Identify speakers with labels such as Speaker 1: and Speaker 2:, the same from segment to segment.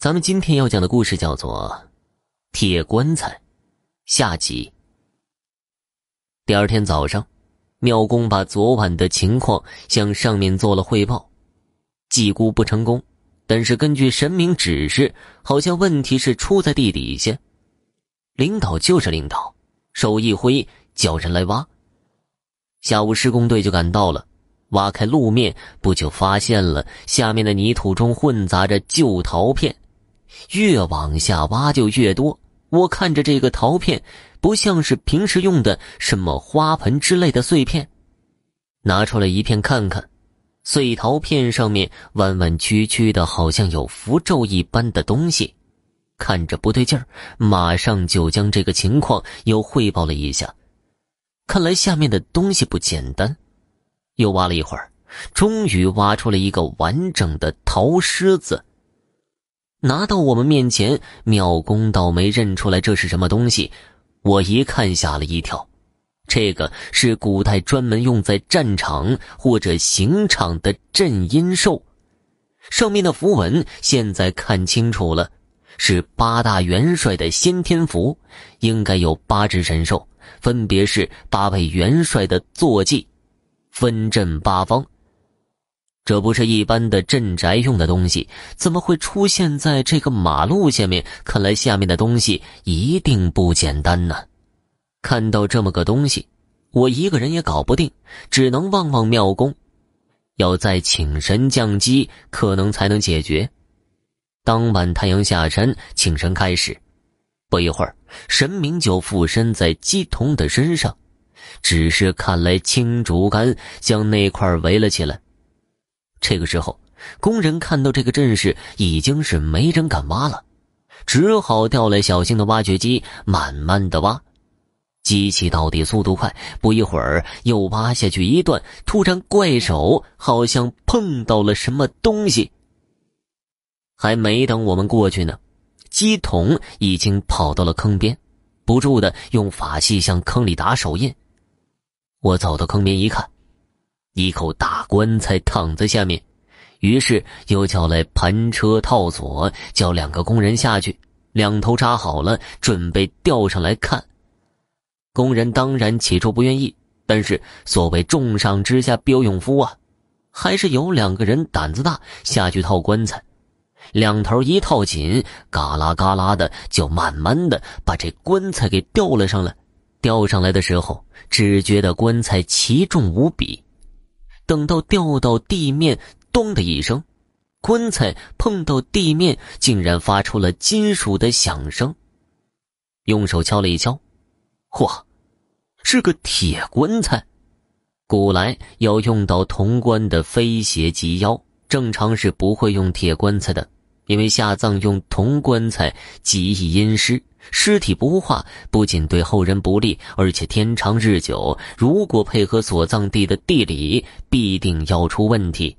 Speaker 1: 咱们今天要讲的故事叫做《铁棺材》下集。第二天早上，庙公把昨晚的情况向上面做了汇报，祭估不成功，但是根据神明指示，好像问题是出在地底下。领导就是领导，手一挥，叫人来挖。下午施工队就赶到了。挖开路面，不久发现了下面的泥土中混杂着旧陶片，越往下挖就越多。我看着这个陶片，不像是平时用的什么花盆之类的碎片，拿出来一片看看，碎陶片上面弯弯曲曲的，好像有符咒一般的东西，看着不对劲儿，马上就将这个情况又汇报了一下。看来下面的东西不简单。又挖了一会儿，终于挖出了一个完整的陶狮子。拿到我们面前，妙公倒没认出来这是什么东西。我一看吓了一跳，这个是古代专门用在战场或者刑场的镇阴兽。上面的符文现在看清楚了，是八大元帅的先天符，应该有八只神兽，分别是八位元帅的坐骑。分镇八方，这不是一般的镇宅用的东西，怎么会出现在这个马路下面？看来下面的东西一定不简单呢。看到这么个东西，我一个人也搞不定，只能望望庙公，要再请神降机，可能才能解决。当晚太阳下山，请神开始，不一会儿，神明就附身在鸡童的身上。只是看来青竹竿将那块围了起来。这个时候，工人看到这个阵势，已经是没人敢挖了，只好调来小型的挖掘机，慢慢的挖。机器到底速度快，不一会儿又挖下去一段。突然，怪手好像碰到了什么东西。还没等我们过去呢，机桶已经跑到了坑边，不住的用法器向坑里打手印。我走到坑边一看，一口大棺材躺在下面，于是又叫来盘车套索，叫两个工人下去，两头扎好了，准备吊上来看。工人当然起初不愿意，但是所谓重赏之下必有勇夫啊，还是有两个人胆子大，下去套棺材，两头一套紧，嘎啦嘎啦的，就慢慢的把这棺材给吊了上来。吊上来的时候，只觉得棺材奇重无比。等到掉到地面，咚的一声，棺材碰到地面，竟然发出了金属的响声。用手敲了一敲，嚯，是个铁棺材。古来要用到铜棺的飞邪及腰，正常是不会用铁棺材的。因为下葬用铜棺材极易阴尸，尸体不化，不仅对后人不利，而且天长日久，如果配合所葬地的地理，必定要出问题。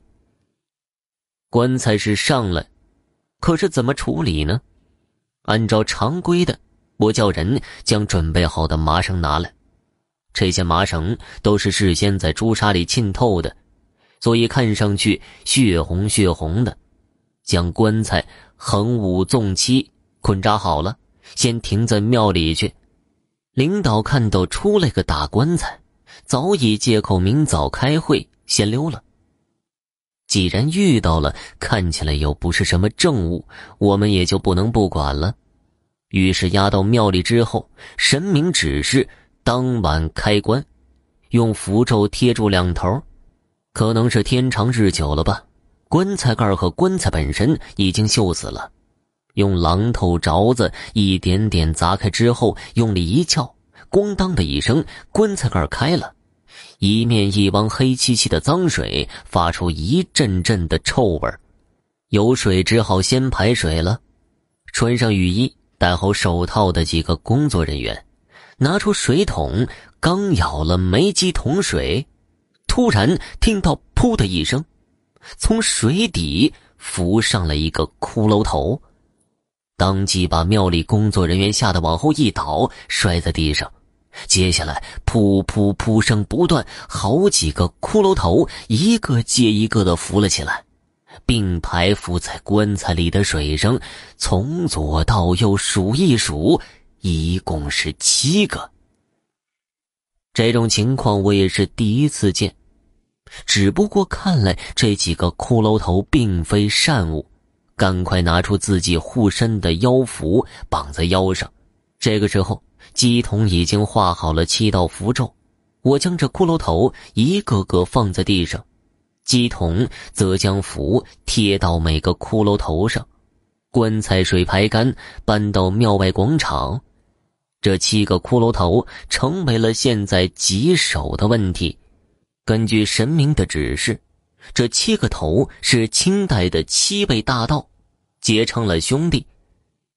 Speaker 1: 棺材是上来，可是怎么处理呢？按照常规的，我叫人将准备好的麻绳拿来，这些麻绳都是事先在朱砂里浸透的，所以看上去血红血红的。将棺材横五纵七捆扎好了，先停在庙里去。领导看到出来个大棺材，早已借口明早开会先溜了。既然遇到了，看起来又不是什么正物，我们也就不能不管了。于是押到庙里之后，神明指示当晚开棺，用符咒贴住两头，可能是天长日久了吧。棺材盖和棺材本身已经锈死了，用榔头凿子一点点砸开之后，用力一撬，咣当的一声，棺材盖开了，一面一汪黑漆漆的脏水发出一阵阵的臭味有水只好先排水了。穿上雨衣、戴好手套的几个工作人员，拿出水桶，刚舀了没几桶水，突然听到“噗”的一声。从水底浮上了一个骷髅头，当即把庙里工作人员吓得往后一倒，摔在地上。接下来，噗噗噗声不断，好几个骷髅头一个接一个的浮了起来。并排浮在棺材里的水声，从左到右数一数，一共是七个。这种情况我也是第一次见，只不过看来这几个骷髅头并非善物，赶快拿出自己护身的妖符绑在腰上。这个时候，鸡童已经画好了七道符咒，我将这骷髅头一个个放在地上。鸡童则将符贴到每个骷髅头上，棺材水排干，搬到庙外广场。这七个骷髅头成为了现在棘手的问题。根据神明的指示，这七个头是清代的七位大盗结成了兄弟，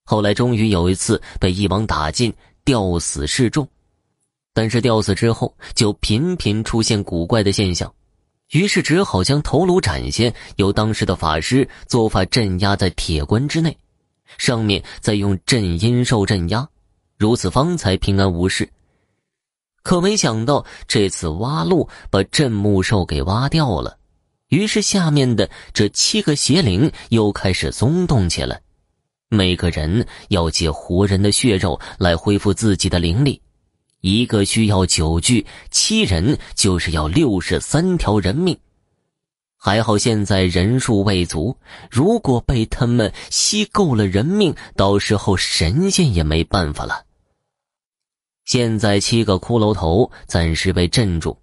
Speaker 1: 后来终于有一次被一网打尽，吊死示众。但是吊死之后，就频频出现古怪的现象。于是只好将头颅斩下，由当时的法师做法镇压在铁棺之内，上面再用镇阴兽镇压，如此方才平安无事。可没想到这次挖路把镇墓兽给挖掉了，于是下面的这七个邪灵又开始松动起来，每个人要借活人的血肉来恢复自己的灵力。一个需要九具，七人就是要六十三条人命。还好现在人数未足，如果被他们吸够了人命，到时候神仙也没办法了。现在七个骷髅头暂时被镇住，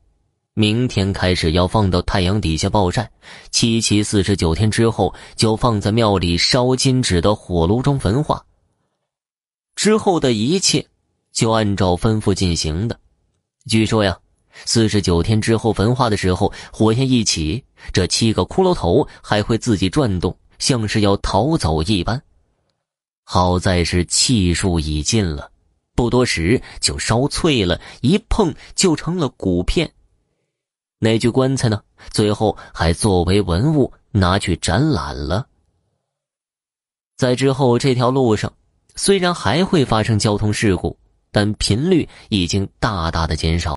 Speaker 1: 明天开始要放到太阳底下暴晒，七七四十九天之后就放在庙里烧金纸的火炉中焚化。之后的一切。就按照吩咐进行的。据说呀，四十九天之后焚化的时候，火焰一起，这七个骷髅头还会自己转动，像是要逃走一般。好在是气数已尽了，不多时就烧脆了，一碰就成了骨片。那具棺材呢，最后还作为文物拿去展览了。在之后这条路上，虽然还会发生交通事故。但频率已经大大的减少。